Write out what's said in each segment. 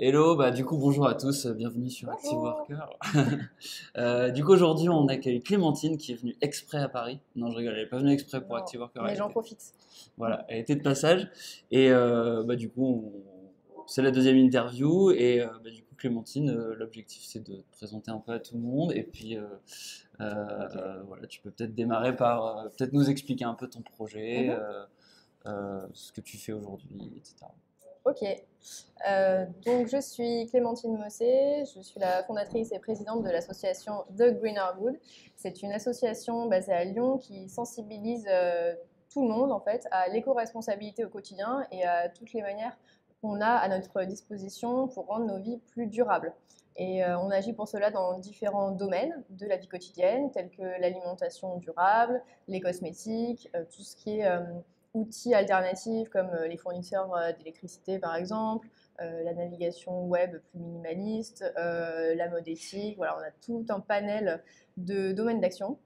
Hello, bah du coup bonjour à tous, bienvenue sur Active Worker. Euh, du coup aujourd'hui on accueille Clémentine qui est venue exprès à Paris. Non je rigole, elle n'est pas venue exprès pour Non, Active Worker. Mais j'en était- profite. Voilà, elle était de passage et euh, bah du coup on- c'est la deuxième interview et euh, bah, du coup Clémentine, euh, l'objectif c'est de te présenter un peu à tout le monde et puis euh, euh, euh, voilà tu peux peut-être démarrer par euh, peut-être nous expliquer un peu ton projet, Mhm. euh, euh, ce que tu fais aujourd'hui, etc. Ok. Euh, donc, je suis Clémentine Mossé. Je suis la fondatrice et présidente de l'association The Greener Good. C'est une association basée à Lyon qui sensibilise euh, tout le monde en fait à l'éco-responsabilité au quotidien et à toutes les manières qu'on a à notre disposition pour rendre nos vies plus durables. Et euh, on agit pour cela dans différents domaines de la vie quotidienne, tels que l'alimentation durable, les cosmétiques, euh, tout ce qui est euh, outils alternatifs comme euh, les fournisseurs euh, d'électricité par exemple, euh, la navigation web plus minimaliste, la mode éthique. Voilà, on a tout un panel de domaines d'action.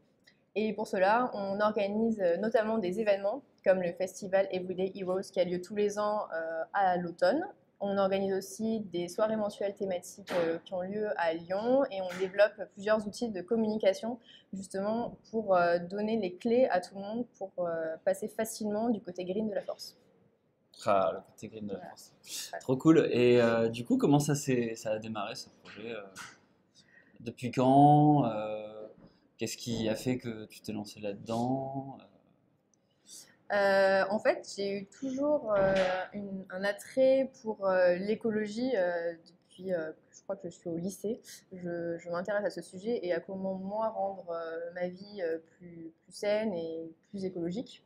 Et pour cela, on organise notamment des événements comme le festival Everyday Heroes qui a lieu tous les ans à l'automne. On organise aussi des soirées mensuelles thématiques euh, qui ont lieu à Lyon et on développe plusieurs outils de communication justement pour euh, donner les clés à tout le monde pour euh, passer facilement du côté green de la force. Ah, le côté green de la Voilà. force. Ouais. Trop cool. Et du coup, comment ça, ça a démarré ce projet Depuis quand Qu'est-ce qui a fait que tu t'es lancé là-dedans Euh, en fait, j'ai eu toujours euh, un attrait pour euh, l'écologie depuis, je crois que je suis au lycée. Je, m'intéresse à ce sujet et à comment moi rendre ma vie plus, plus saine et plus écologique.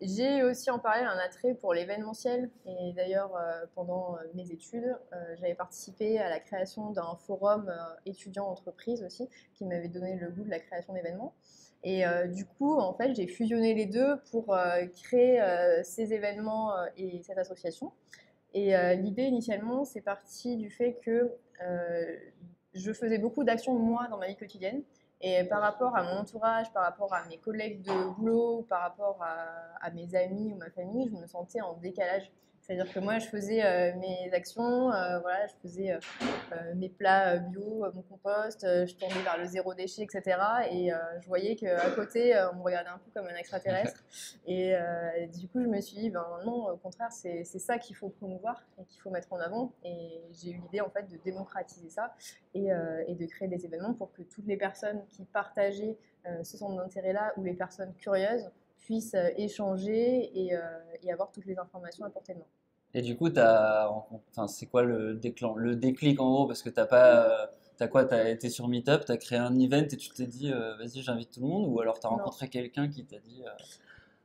J'ai aussi en parallèle un attrait pour l'événementiel et d'ailleurs pendant mes études, j'avais participé à la création d'un forum étudiant-entreprise aussi qui m'avait donné le goût de la création d'événements. Et euh, du coup, en fait, j'ai fusionné les deux pour euh, créer euh, ces événements et cette association. Et l'idée initialement, c'est parti du fait que je faisais beaucoup d'actions moi dans ma vie quotidienne. Et par rapport à mon entourage, par rapport à mes collègues de boulot, par rapport à mes amis ou ma famille, je me sentais en décalage. C'est-à-dire que moi, je faisais euh, mes actions, euh, voilà, je faisais euh, mes plats bio, mon compost, je tendais vers le zéro déchet, etc. Et je voyais qu'à côté, on me regardait un peu comme un extraterrestre. Et, du coup, je me suis dit, ben non, au contraire, c'est ça qu'il faut promouvoir et qu'il faut mettre en avant. Et j'ai eu l'idée, en fait, de démocratiser ça et, et de créer des événements pour que toutes les personnes qui partageaient ce centre d'intérêt-là ou les personnes curieuses puissent échanger et, euh, et avoir toutes les informations à portée de main. Et du coup, enfin, c'est quoi le déclen... le déclic en gros? Parce que t'as pas, euh, t'as quoi? T'as été sur Meetup, t'as créé un event et tu t'es dit, euh, vas-y, j'invite tout le monde? Ou alors t'as rencontré quelqu'un qui t'a dit, euh,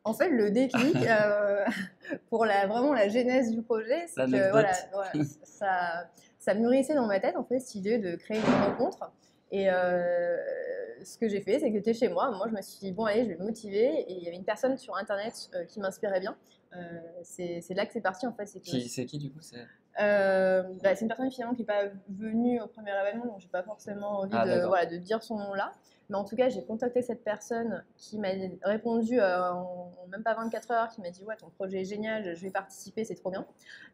En fait, le déclic euh, pour la, vraiment la genèse du projet, c'est que voilà, ça, ça mûrissait dans ma tête en fait cette idée de créer une rencontre. Et ce que j'ai fait, c'est que j'étais chez moi. Moi, je me suis dit bon allez, je vais me motiver. Et il y avait une personne sur internet qui m'inspirait bien. Euh, c'est là que c'est parti en fait. C'est qui, qui du coup c'est... euh, bah, c'est une personne finalement qui n'est pas venue au premier événement, donc j'ai pas forcément envie Ah, de, d'accord. voilà, de dire son nom là. Mais en tout cas, j'ai contacté cette personne qui m'a répondu euh, en, même pas 24 heures, qui m'a dit ouais ton projet est génial, je vais participer, c'est trop bien.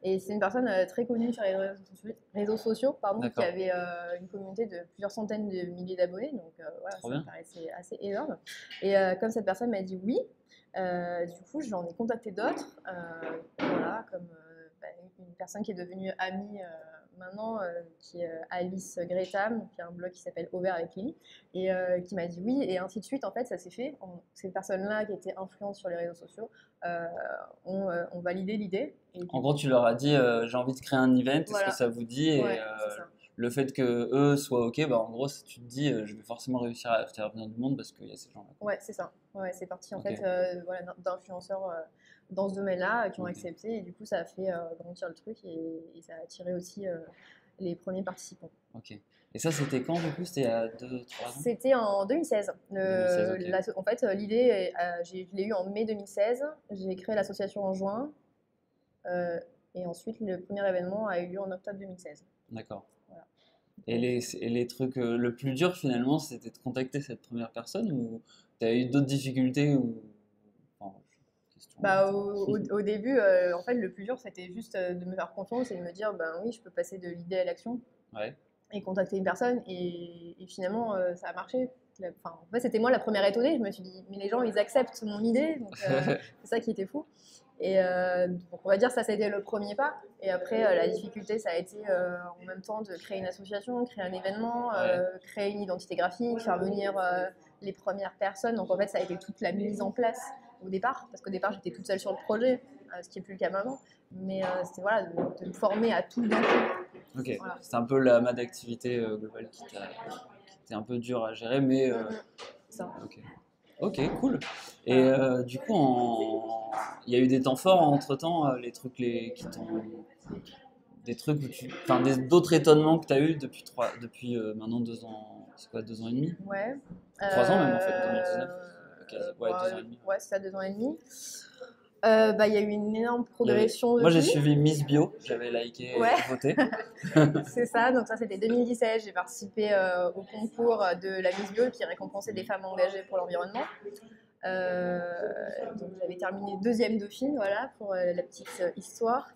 Et c'est une personne euh, très connue sur les réseaux sociaux, réseaux sociaux, pardon, qui avait euh, une communauté de plusieurs centaines de milliers d'abonnés, donc voilà, ça me paraissait assez énorme. Et comme cette personne m'a dit oui, du coup, j'en ai contacté d'autres, euh, voilà, comme euh, bah, une personne qui est devenue amie euh, maintenant, euh, qui est euh, Alice Gretam, qui a un blog qui s'appelle Over avec Lily, et euh, qui m'a dit oui, et ainsi de suite. En fait, ça s'est fait. On- ces personnes-là qui étaient influentes sur les réseaux sociaux euh, ont, euh, ont validé l'idée. En gros, tu leur as dit, euh, j'ai envie de créer un event, est-ce que ça vous dit Et Ouais, euh, c'est ça. Le fait que eux soient ok, bah en gros, tu te dis, euh, je vais forcément réussir à faire venir du monde parce qu'il y a ces gens-là. Ouais, c'est ça. Ouais, c'est parti en fait euh, voilà, d'in- d'influenceurs euh, dans ce domaine-là qui ont accepté et du coup ça a fait grandir le truc et, et ça a attiré aussi les premiers participants. Ok. Et ça, c'était quand du coup? C'était y a 2-3 ans? C'était en 2016. Le- 2016, ok. l'asso- En fait, l'idée, je l'ai eue en mai 2016. J'ai créé l'association en juin. et ensuite, le premier événement a eu lieu en octobre 2016. D'accord. Et les, et les trucs, euh, le plus dur finalement, c'était de contacter cette première personne ou tu as eu d'autres difficultés ou... enfin. Bah, au, au- au début, euh, en fait, le plus dur, c'était juste euh, de me faire confiance et de me dire, ben oui, je peux passer de l'idée à l'action Ouais. et contacter une personne. Et, et finalement, euh, ça a marché. Enfin, en fait, c'était moi la première étonnée. Je me suis dit, mais les gens, ils acceptent mon idée. Donc, c'est ça qui était fou. Et euh, donc, on va dire, ça, ça a été le premier pas. Et après, euh, la difficulté, ça a été euh, en même temps de créer une association, créer un événement, créer une identité graphique, faire venir les premières personnes. Donc, en fait, ça a été toute la mise en place au départ. Parce qu'au départ, j'étais toute seule sur le projet, ce qui n'est plus le cas maintenant. Mais c'était voilà, de, de me former à tout d'un coup. Ok, Voilà. c'est un peu la mode d'activité globale qui t'a- qui était un peu dur à gérer, mais Ça. ok. Ok, cool. Et euh, du coup, en- il y a eu des temps forts entre temps, les trucs les... qui t'ont. Des trucs où tu. Enfin, des- d'autres étonnements que tu as eu depuis, trois... depuis euh, maintenant deux ans. C'est quoi, deux ans et demi? Ouais. Trois ans même, en fait, 2019. Euh, Quasi- ouais, bah, deux ans et demi. Ouais, c'est ça, deux ans et demi. Euh, bah, Il y a eu une énorme progression. Moi, j'ai suivi Miss Bio, j'avais liké Ouais. et voté. C'est ça, donc ça c'était 2017, j'ai participé euh, au concours de la Miss Bio qui récompensait des femmes engagées pour l'environnement. Euh, donc j'avais terminé deuxième dauphine, voilà, pour euh, la petite euh, histoire.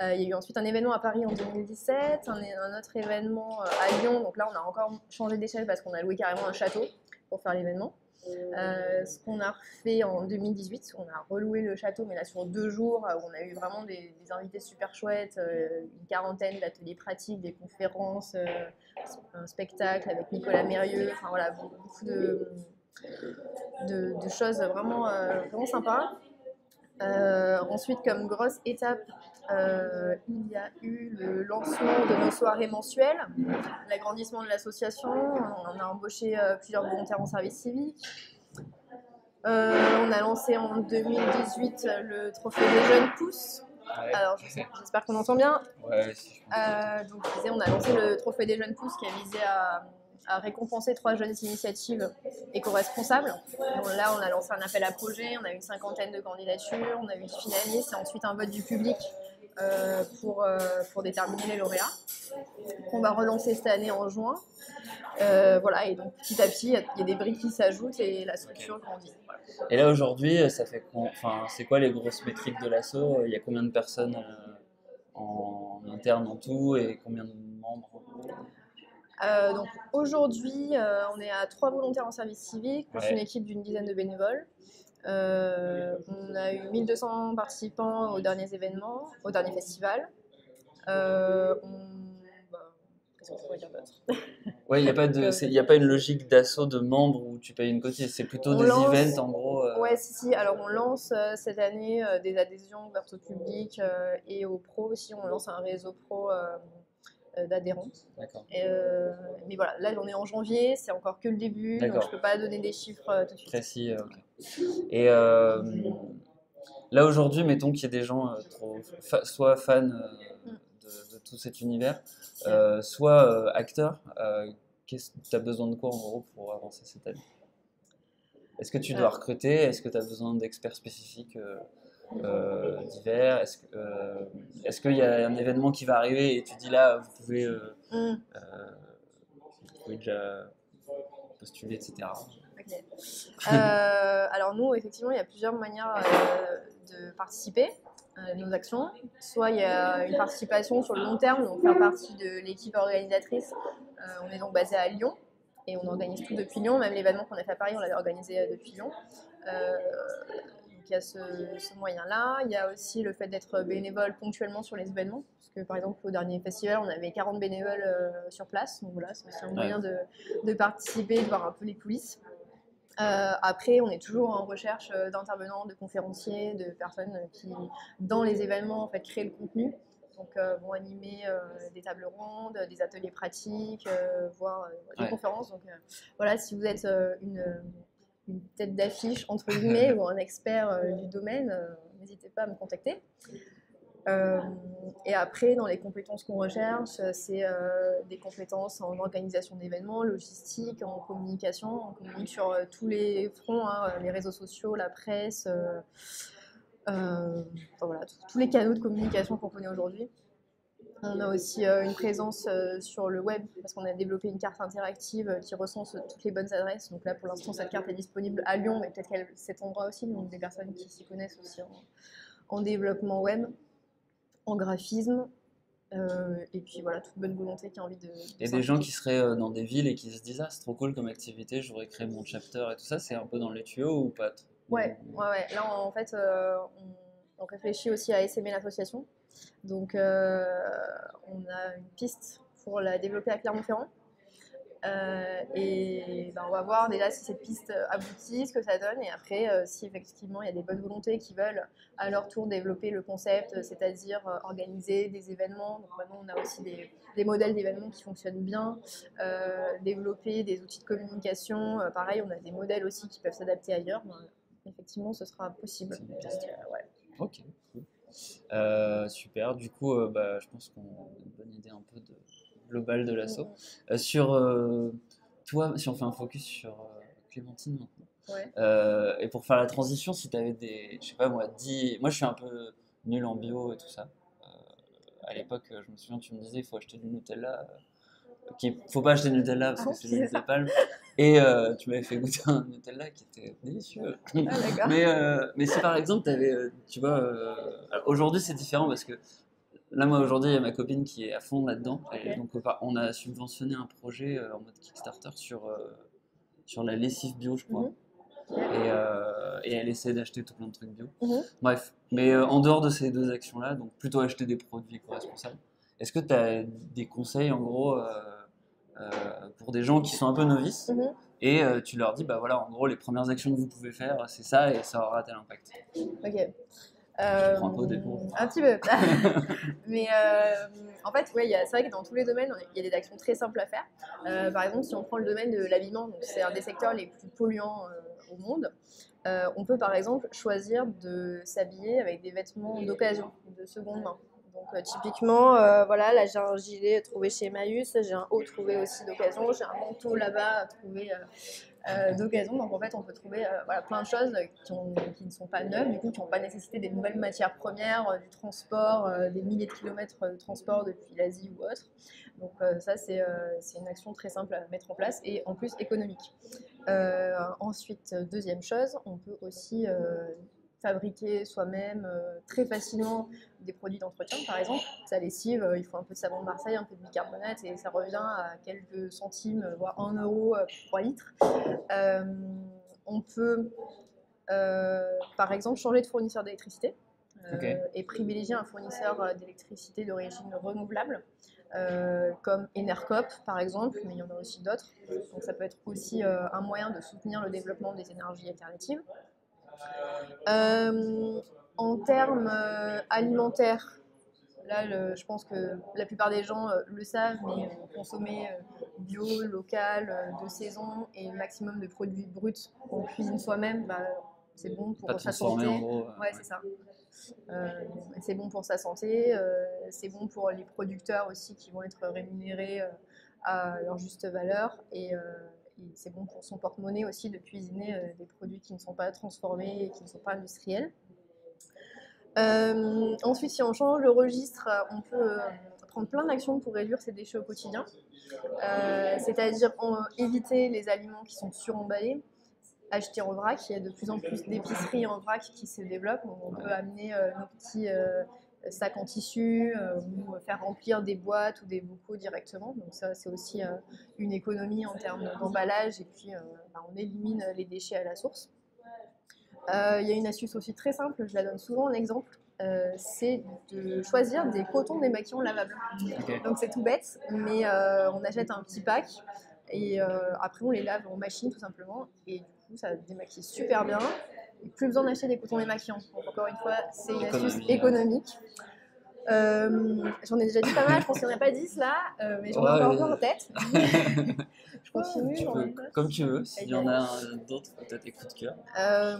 Euh, il y a eu ensuite un événement à Paris en 2017, un, un autre événement euh, à Lyon, donc là on a encore changé d'échelle parce qu'on a loué carrément un château pour faire l'événement. Euh, ce qu'on a refait en 2018, on a reloué le château, mais là sur deux jours, euh, on a eu vraiment des, invités super chouettes, euh, une quarantaine d'ateliers pratiques, des conférences, un spectacle avec Nicolas Mérieux, enfin voilà, beaucoup de, de, choses vraiment, vraiment sympas. Ensuite, comme grosse étape, euh, il y a eu le lancement de nos soirées mensuelles, l'agrandissement de l'association. On a embauché euh, plusieurs volontaires en service civique. Euh, on a lancé en 2018 le trophée des jeunes pousses. Ouais, Alors, j'espère qu'on entend bien. ouais donc, je disais, on a lancé le trophée des jeunes pousses qui a visé à, à récompenser trois jeunes initiatives éco-responsables. Là, on a lancé un appel à projet, on a eu une cinquantaine de candidatures, on a eu des finalistes et ensuite un vote du public euh, pour, euh, pour déterminer les lauréats. qu'on va relancer cette année en juin. Euh, voilà, et donc petit à petit, il y a- il y, a des briques qui s'ajoutent et la structure grandit. Et là aujourd'hui, ça fait enfin, c'est quoi les grosses métriques de l'assaut Il y a combien de personnes en interne en tout et combien de membres Euh, donc aujourd'hui, euh, on est à trois volontaires en service civique, plus Ouais. une équipe d'une dizaine de bénévoles. Euh, on a eu 1200 participants aux derniers événements, au dernier festival. Euh, on- bah, Ouais, il n'y a pas de, il a pas une logique d'assaut de membres où tu payes une cotise. C'est plutôt On des lance- events en gros. euh, Ouais, si, si. Alors, on lance euh, cette année euh, des adhésions ouvertes au public et aux pros aussi. On lance un réseau pro d'adhérents. D'accord. Mais voilà, là, on est en janvier, c'est encore que le début, donc je peux pas donner des chiffres tout de suite. Précis. Et euh, là aujourd'hui, mettons qu'il y ait des gens euh, trop, fa- soit fans euh, de, de tout cet univers, soit acteurs. qu'est-ce que tu as besoin de quoi en gros pour avancer cette année? Est-ce que tu dois recruter? Est-ce que tu as besoin d'experts spécifiques divers? Est-ce qu'il y a un événement qui va arriver et tu dis là, vous pouvez, Mm, vous pouvez déjà postuler, etc. Euh, alors nous, effectivement, il y a plusieurs manières euh, de participer à nos actions. Soit il y a une participation sur le long terme, donc faire partie de l'équipe organisatrice. Euh, on est donc basé à Lyon et on organise tout depuis Lyon. Même l'événement qu'on a fait à Paris, on l'avait organisé euh, depuis Lyon. Euh, donc il y a ce, ce moyen-là. Il y a aussi le fait d'être bénévole ponctuellement sur les événements. Parce que par exemple, au dernier festival, on avait 40 bénévoles euh, sur place. Donc voilà, c'est aussi un moyen de, de participer, de voir un peu les coulisses. Euh, après, on est toujours en recherche euh, d'intervenants, de conférenciers, de personnes qui, dans les événements, en fait, créent le contenu. Donc, euh, vont animer euh, des tables rondes, des ateliers pratiques, voire des Ouais. conférences. Donc, voilà, si vous êtes une, une tête d'affiche, entre guillemets, ou un expert du domaine, n'hésitez pas à me contacter. Euh, et après, dans les compétences qu'on recherche, euh, c'est euh, des compétences en organisation d'événements, logistique, en communication. On communique sur tous les fronts, hein, les réseaux sociaux, la presse, enfin, voilà, tous- les canaux de communication qu'on connaît aujourd'hui. On a aussi une présence sur le web parce qu'on a développé une carte interactive qui recense toutes les bonnes adresses. Donc là, pour l'instant, cette carte est disponible à Lyon, mais peut-être qu'elle s'étendra aussi. Donc des personnes qui s'y connaissent aussi en développement web, en graphisme. euh, et puis voilà, toute bonne volonté qui a envie de. de Et des gens qui seraient euh, dans des villes et qui se disent Ah, c'est trop cool comme activité, je voudrais créer mon chapter et tout ça, c'est un peu dans les tuyaux ou pas Ouais, ouais, ouais. Là, en fait, euh, on, on réfléchit aussi à essaimer l'association. Donc, on a une piste pour la développer à Clermont-Ferrand. Euh, et ben, on va voir déjà si cette piste aboutit, ce que ça donne, et après, euh, si effectivement il y a des bonnes volontés qui veulent à leur tour développer le concept, c'est-à-dire euh, organiser des événements. Donc maintenant, on a aussi des, des modèles d'événements qui fonctionnent bien, développer des outils de communication. Pareil, on a des modèles aussi qui peuvent s'adapter ailleurs. Ben, effectivement, ce sera possible. Ouais. Ok, cool. Super, du coup, bah, je pense qu'on a une bonne idée un peu de globale de l'assaut. Euh, sur euh, toi, si on fait un focus sur euh, Clémentine maintenant, et pour faire la transition, si tu avais des, je sais pas moi, 10... Moi, je suis un peu nul en bio et tout ça. À l'époque, je me souviens, tu me disais, il faut acheter du Nutella. Euh, qui... faut pas acheter du Nutella parce Ah que c'est du Nutella palme. Et euh, tu m'avais fait goûter un Nutella qui était délicieux. Ah. Mais, euh, mais si par exemple, tu avais, tu vois, euh, aujourd'hui c'est différent parce que là, moi aujourd'hui, il y a ma copine qui est à fond là-dedans. Et donc, on a subventionné un projet euh, en mode Kickstarter sur, euh, sur la lessive bio, je crois. Mhm. Et, euh, et elle essaie d'acheter tout plein de trucs bio. Mhm. Bref, mais euh, en dehors de ces deux actions-là, donc plutôt acheter des produits éco-responsables, est-ce que tu as des conseils en gros euh, pour des gens qui sont un peu novices Mhm. et tu leur dis, bah voilà, en gros, les premières actions que vous pouvez faire, c'est ça et ça aura tel impact? Ok. Euh, un peu petit peu. Mais euh, en fait, ouais, c'est vrai que dans tous les domaines, il y a des actions très simples à faire. Euh, par exemple, si on prend le domaine de l'habillement, c'est un des secteurs les plus polluants au monde, on peut par exemple choisir de s'habiller avec des vêtements d'occasion, de seconde main. Donc typiquement, voilà, là j'ai un gilet trouvé chez Emmaüs, j'ai un haut trouvé aussi d'occasion, j'ai un manteau là-bas trouvé euh, d'occasion. Donc en fait, on peut trouver euh, voilà, plein de choses qui, ont- qui ne sont pas neuves, du coup, qui n'ont pas nécessité des nouvelles matières premières, euh, du transport, des milliers de kilomètres de transport depuis l'Asie ou autre. Donc ça, c'est une action très simple à mettre en place et en plus économique. Ensuite, deuxième chose, on peut aussi fabriquer soi-même euh, très facilement des produits d'entretien, par exemple. Sa lessive, euh, il faut un peu de savon de Marseille, un peu de bicarbonate et ça revient à quelques centimes, voire 1 euro pour 3 litres. Euh, on peut, euh, par exemple, changer de fournisseur d'électricité et privilégier un fournisseur d'électricité d'origine renouvelable. euh, comme Enercop par exemple, mais il y en a aussi d'autres. Donc ça peut être aussi euh, un moyen de soutenir le développement des énergies alternatives. Euh, en termes euh, alimentaires, là le- je pense que la plupart des gens euh, le savent, mais consommer bio, local, de saison et maximum de produits bruts qu'on cuisine soi-même, bah, c'est bon pour sa santé. gros. Ouais, c'est ça. Euh, c'est bon pour sa santé, euh, c'est bon pour les producteurs aussi qui vont être rémunérés euh, à leur juste valeur et, c'est bon pour son porte-monnaie aussi de cuisiner euh, des produits qui ne sont pas transformés et qui ne sont pas industriels. Euh, ensuite, si on change le registre, on peut euh, prendre plein d'actions pour réduire ses déchets au quotidien, c'est-à-dire éviter les aliments qui sont suremballés, acheter en vrac. Il y a de plus en plus d'épiceries en vrac qui se développent. On peut amener nos petits sacs en tissu euh, ou faire remplir des boîtes ou des bocaux directement. Donc ça, c'est aussi euh, une économie en termes d'emballage et puis euh, bah, on élimine les déchets à la source. Il y a une astuce aussi très simple, je la donne souvent en exemple, euh, c'est de choisir des cotons démaquillants lavables. Donc c'est tout bête, mais euh, on achète un petit pack et euh, après on les lave en machine tout simplement et du coup ça démaquille super bien. Plus besoin d'acheter des cotons démaquillants. Donc encore une fois, c'est une astuce économique. Euh, J'en ai déjà dit pas mal, je pense qu'il n'y en a pas 10 là, euh, mais j'en ai Ouais, encore ouais. en tête. je continue. Tu peux- comme tu veux, s'il y en a d'autres, peut-être des coups de cœur. Euh,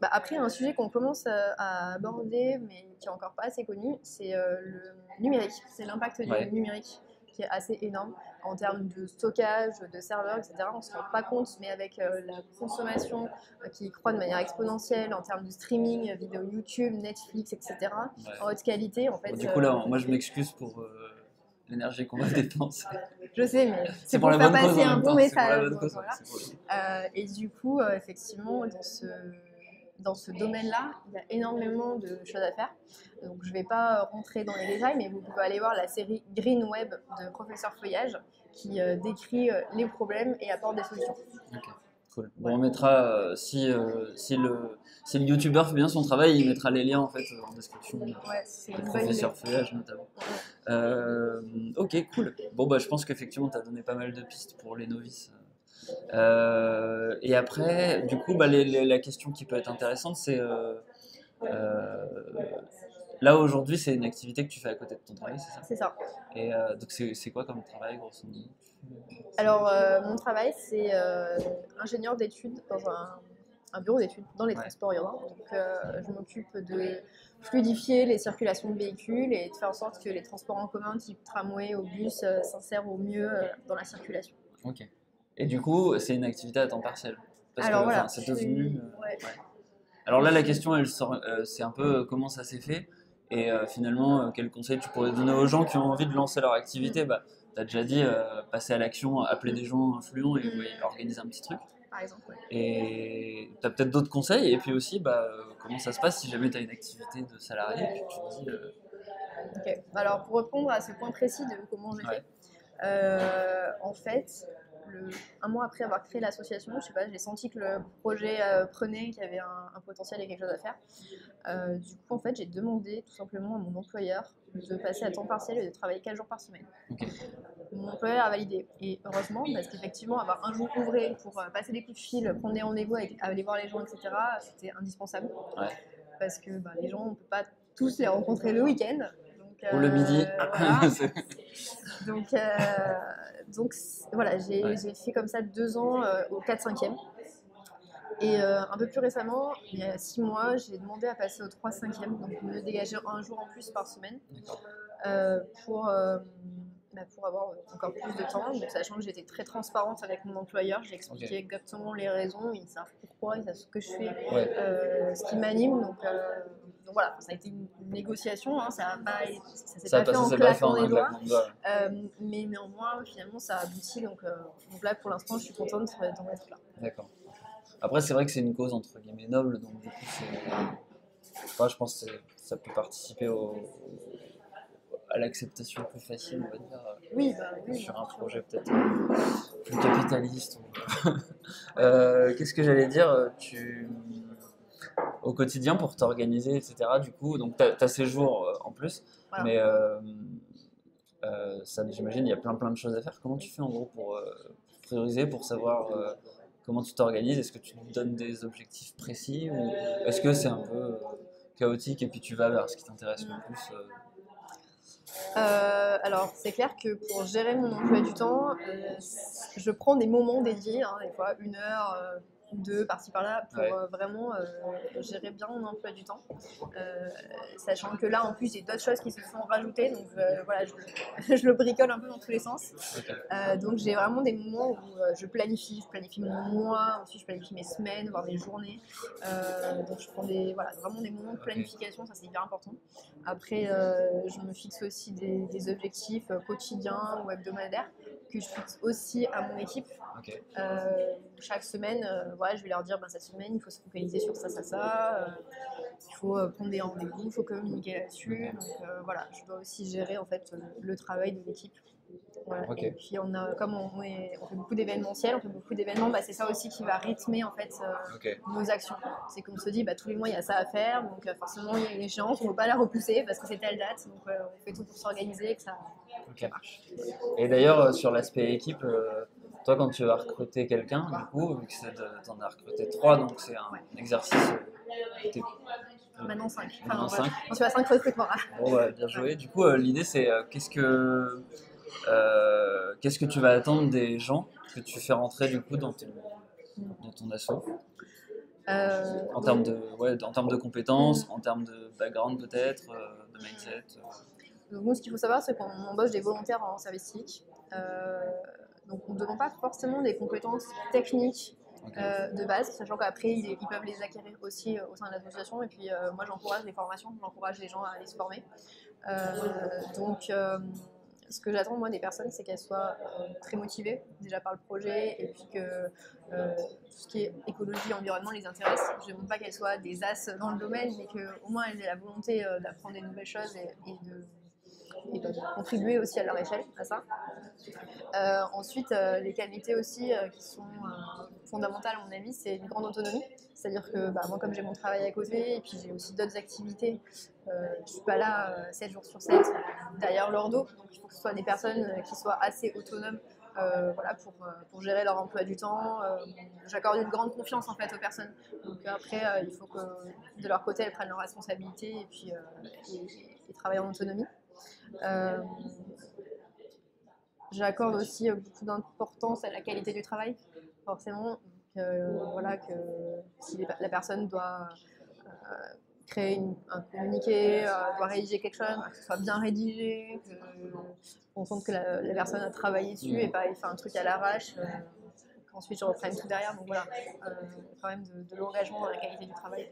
bah, après, un sujet qu'on commence à, aborder, mais qui est encore pas assez connu, c'est le numérique. C'est l'impact Ouais. du numérique qui est assez énorme en termes de stockage, de serveurs, etc. On ne se rend pas compte, mais avec euh, la consommation euh, qui croît de manière exponentielle en termes de streaming, vidéo YouTube, Netflix, etc. Ouais. En haute qualité, en fait. Bon, du coup, là, euh, moi, je m'excuse pour euh, l'énergie qu'on va dépenser. je sais, mais c'est pour pour, faire passer un bon message. voilà. Euh, et du coup, euh, effectivement, dans ce, dans ce domaine-là, il y a énormément de choses à faire. Donc, je ne vais pas rentrer dans les détails, mais vous pouvez aller voir la série Green Web de Professeur Feuillage qui euh, décrit euh, les problèmes et apporte des solutions. Ok, cool. Bon, on mettra, euh, si, euh, si, le, si le youtubeur fait bien son travail, il mettra les liens en fait en description. Ouais, c'est Le professeur Feuillage notamment. Euh, ok, cool. Bon, bah, je pense qu'effectivement, tu as donné pas mal de pistes pour les novices. Euh, et après, du coup, bah, les- les- la question qui peut être intéressante, c'est euh, euh, là aujourd'hui, c'est une activité que tu fais à côté de ton travail, c'est ça? C'est ça. Et donc, c'est quoi comme travail, grosso modo? Alors, mon travail, c'est ingénieur d'études dans un, un bureau d'études dans les Ouais. transports urbains. Donc, je m'occupe de fluidifier les circulations de véhicules et de faire en sorte que les transports en commun, type tramway ou bus, s'insèrent au mieux dans la circulation. Ok. Et du coup, c'est une activité à temps partiel Parce Alors que voilà, c'est devenu. euh, ouais. Alors là, la question, elle euh, c'est un peu euh, comment ça s'est fait et finalement, quel conseil tu pourrais donner aux gens qui ont envie de lancer leur activité? Bah, Tu as déjà dit, passer à l'action, appeler des gens influents et Mm. ouais, organiser un petit truc. Par exemple, ouais. Et tu as peut-être d'autres conseils? Et puis aussi, bah, comment ça se passe si jamais tu as une activité de salarié et puis tu dis, euh, Ok. Alors, pour répondre à ce point précis de comment j'ai Ouais. fait, euh, en fait, le- un mois après avoir créé l'association, je sais pas, j'ai senti que le projet euh, prenait, qu'il y avait un, un potentiel et quelque chose à faire. Euh, du coup, en fait, j'ai demandé tout simplement à mon employeur de passer à temps partiel et de travailler 4 jours par semaine. Mon employeur a validé. Et heureusement, parce qu'effectivement, avoir un jour ouvré pour euh, passer des coups de fil, prendre des rendez-vous, aller voir les gens, etc., c'était indispensable. Ouais. Parce que bah, les gens, on ne peut pas tous les rencontrer le week-end. Donc, ou le euh, midi. voilà. C'est- Donc, euh, donc voilà, j'ai Ouais. fait comme ça deux ans euh, au 4-5e. Et euh, un peu plus récemment, il y a six mois, j'ai demandé à passer au 3-5e, donc me dégager un jour en plus par semaine euh, pour, euh, bah, pour avoir encore plus de temps. Donc, sachant que j'étais très transparente avec mon employeur, j'ai expliqué exactement les raisons, ils savent pourquoi, ils savent ce que je fais, Ouais. ce qui m'anime. Donc, donc voilà, ça a été une négociation, hein, ça a pas, ça s'est pas fait en claquant un doigts. Euh, mais néanmoins, finalement, ça a abouti. Donc, euh, donc là, pour l'instant, je suis contente euh, d'en être là. D'accord. Après, c'est vrai que c'est une cause entre guillemets noble, donc du coup. Enfin, je pense que ça peut participer au... à l'acceptation plus facile, on va dire, Oui, bah, oui. sur un projet peut-être plus capitaliste. ou- Euh, Qu'est-ce que j'allais dire tu... Au quotidien, pour t'organiser, etc., du coup, donc tu as, ces jours euh, en plus, Voilà. mais euh, euh, ça, j'imagine, il y a plein plein de choses à faire. Comment tu fais en gros pour prioriser, pour savoir comment tu t'organises? Est-ce que tu te donnes des objectifs précis ou est-ce que c'est un peu chaotique et puis tu vas vers ce qui t'intéresse le plus euh, alors, c'est clair que pour gérer mon emploi du temps, euh, je prends des moments dédiés, hein, des fois une heure, deux, par-ci par-là, pour Ouais. euh, vraiment euh, gérer bien mon emploi du temps. Euh, sachant que là, en plus, j'ai d'autres choses qui se sont rajoutées, donc voilà, je, je le bricole un peu dans tous les sens. Donc j'ai vraiment des moments où je planifie, je planifie mon mois, ensuite je planifie mes semaines, voire mes journées. Donc je prends des, voilà, vraiment des moments de planification, ça c'est hyper important. Après, je me fixe aussi des, des objectifs quotidiens ou hebdomadaires que je fixe aussi à mon équipe. Euh, chaque semaine, euh, voilà, je vais leur dire ben, cette semaine, il faut se focaliser sur ça, ça, ça. euh, il faut euh, prendre des rendez-vous, il faut communiquer là-dessus. Donc voilà, je dois aussi gérer en fait le, travail de l'équipe. Voilà. Et puis on a, comme on, est- on fait beaucoup d'événementiels, on fait beaucoup d'événements, bah, c'est ça aussi qui va rythmer en fait euh, nos actions. C'est qu'on se dit bah, tous les mois il y a ça à faire, donc euh, forcément il y a une échéance, on ne peut pas la repousser parce que c'est telle date, donc euh, on fait tout pour s'organiser et que ça, Et d'ailleurs, euh, sur l'aspect équipe, euh, toi, quand tu vas recruter quelqu'un, du coup, vu que t'en as recruté trois, donc c'est un exercice. euh, Maintenant 5. Maintenant cinq. On suis à 5 recrutements. Bon, bah, bien joué. Du coup, l'idée, c'est qu'est-ce que euh, qu'est-ce que tu vas attendre des gens que tu fais rentrer du coup dans ton, dans ton assaut? Euh, en termes de ouais, en termes de compétences, en termes de background peut-être, de mindset. Euh. Donc nous, ce qu'il faut savoir, c'est qu'on embauche des volontaires en service civique. Euh, donc on ne demande pas forcément des compétences techniques euh, de base, sachant qu'après ils, ils peuvent les acquérir aussi euh, au sein de l'association. Et puis euh, moi j'encourage les formations, j'encourage les gens à aller se former. Euh, donc euh, ce que j'attends moi des personnes, c'est qu'elles soient euh, très motivées déjà par le projet et puis que euh, tout ce qui est écologie, environnement les intéresse. Je ne demande pas qu'elles soient des as dans le domaine, mais qu'au moins elles aient la volonté euh, d'apprendre des nouvelles choses et, et de et de contribuer aussi à leur échelle à ça. Euh, ensuite, euh, les qualités aussi euh, qui sont fondamentales à mon avis, c'est une grande autonomie. C'est-à-dire que bah, moi, comme j'ai mon travail à côté et puis j'ai aussi d'autres activités, je ne suis pas là euh, 7 jours sur 7 derrière leur dos. Donc il faut que ce soit des personnes qui soient assez autonomes voilà, pour, pour gérer leur emploi du temps. J'accorde une grande confiance en fait aux personnes. Donc après, il faut que de leur côté, elles prennent leurs responsabilités et puis et travaillent en autonomie. Euh, J'accorde aussi euh, beaucoup d'importance à la qualité du travail, forcément. Donc, euh, voilà, que si la personne doit créer une- un communiqué, euh, doit rédiger quelque chose, que ce soit bien rédigé, qu'on sente que la, la personne a travaillé dessus et pas fait un truc à l'arrache, euh, qu'ensuite je reprenne tout derrière. Donc voilà, euh, quand même de, de l'engagement dans la qualité du travail.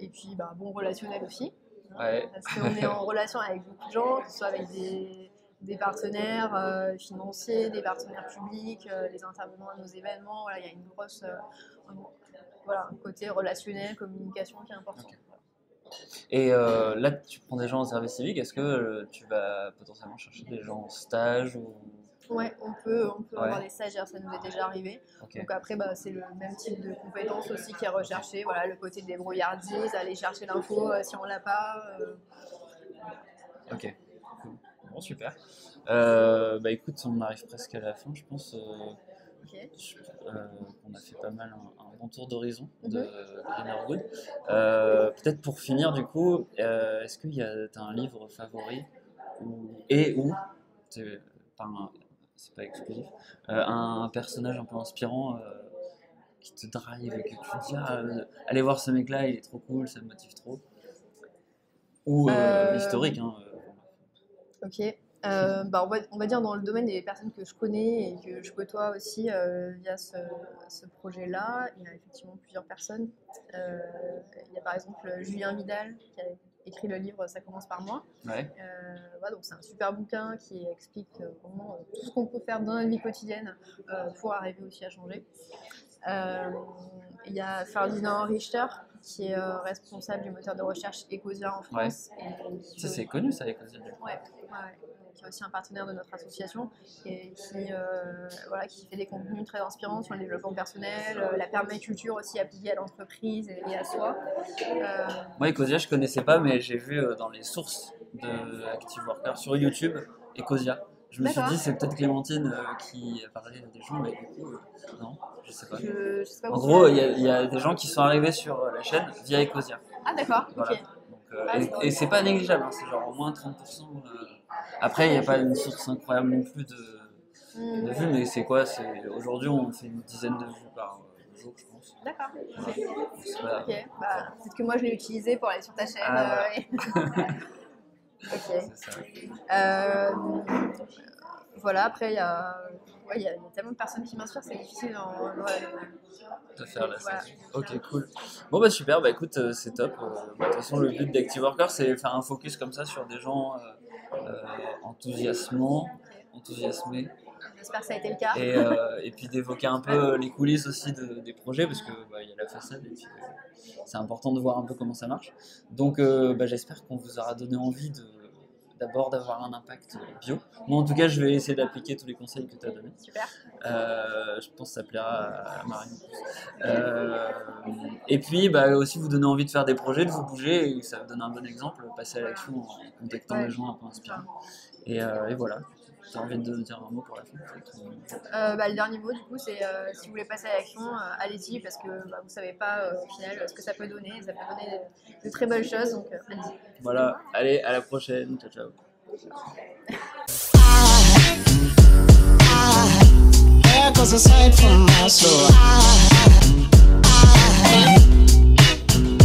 Et puis bah, bon relationnel aussi. Ouais. Parce qu'on est en relation avec beaucoup de gens, que ce soit avec des, des partenaires euh, financiers, des partenaires publics, euh, les intervenants à nos événements. Voilà, il y a une grosse, euh, un, voilà, un côté relationnel, communication qui est important. Et euh, là, tu prends des gens en service civique. Est-ce que euh, tu vas potentiellement chercher des gens en stage ou Ouais, on peut, on peut Ouais. avoir des stagiaires, ça nous est déjà arrivé. Donc après, bah, c'est le même type de compétence aussi qui est recherché. Voilà, le côté débrouillardise, aller chercher l'info euh, si on l'a pas. euh, Ok. Cool. Bon, super. Euh, bah écoute, on arrive presque à la fin, je pense. euh, on a fait pas mal un, un bon tour d'horizon de Greenerwood. Euh, Peut-être pour finir, du coup, euh, est-ce qu'il y a t'as un livre favori ou, et ou c'est pas, un- c'est pas exclusif, euh, un personnage un peu inspirant euh, qui te drive et que tu te dis ah, euh, allez voir ce mec-là, il est trop cool, ça me motive trop. Ou historique, hein. Ok. Euh, bah, on, va, on va dire dans le domaine des personnes que je connais et que je côtoie aussi euh, via ce, ce projet-là, il y a effectivement plusieurs personnes. Euh, il y a par exemple Julien Vidal qui a écrit le livre Ça commence par moi. ouais. Euh, voilà, donc c'est un super bouquin qui explique euh, vraiment euh, tout ce qu'on peut faire dans notre vie quotidienne pour arriver aussi à changer. Il y a Ferdinand Richter qui est euh, responsable du moteur de recherche Ecosia en France. et Ça, c'est connu, ça, Ecosia. Ouais, ouais, ouais. Qui est aussi un partenaire de notre association et qui, euh, voilà, qui fait des contenus très inspirants sur le développement personnel, euh, la permaculture aussi appliquée à l'entreprise et, et à soi. Euh, Moi, Ecosia, je connaissais pas, mais j'ai vu dans les sources de Active Worker sur YouTube Ecosia. Je me suis dit, c'est peut-être Clémentine euh, qui a parlé à des gens, mais du coup, euh, non, je sais pas. je, je sais pas En gros, il y, a- il y a des gens qui sont arrivés sur la chaîne via Ecosia. Ah d'accord, Voilà. euh, Ah, et- c'est et c'est pas négligeable, hein, c'est genre au moins 30%. Après, il n'y a pas une source incroyable non plus de, de vues, mais c'est quoi Aujourd'hui, on fait une dizaine de vues par jour, je pense. D'accord, pas- bah, peut-être que moi je l'ai utilisé pour aller sur ta chaîne. Ah, euh, ok. ça. Euh, voilà, après il y a, il y a il y a tellement de personnes qui m'inspirent, c'est difficile en, ouais, de faire la Voilà. Ok, cool. Bon, bah super, bah écoute, euh, c'est top. Euh, De toute façon, le but d'Active Worker, c'est faire un focus comme ça sur des gens euh, euh, enthousiasmants, enthousiasmés, J'espère que ça a été le cas. et, euh, et puis d'évoquer un peu les coulisses aussi de- des projets, parce que bah, y a la façade, et puis euh, c'est important de voir un peu comment ça marche. Donc, euh, bah, j'espère qu'on vous aura donné envie de d'abord d'avoir un impact bio. Moi, en tout cas, je vais essayer d'appliquer tous les conseils que tu as donnés. Super. Euh, je pense que ça plaira à Marine. Euh, et puis, bah, aussi vous donner envie de faire des projets, de vous bouger, et ça vous donne un bon exemple, passer à l'action en contactant des gens un peu inspirants. Et, euh, et voilà, tu as envie de dire un mot pour la fin ou- Euh, bah, le dernier mot, du coup, c'est euh, si vous voulez passer à l'action, euh, allez-y parce que bah, vous savez pas euh, au final ce que ça peut donner. Ça peut donner de, de très belles choses, donc euh, allez-y. Voilà, allez, à la prochaine, ciao ciao. From my soul.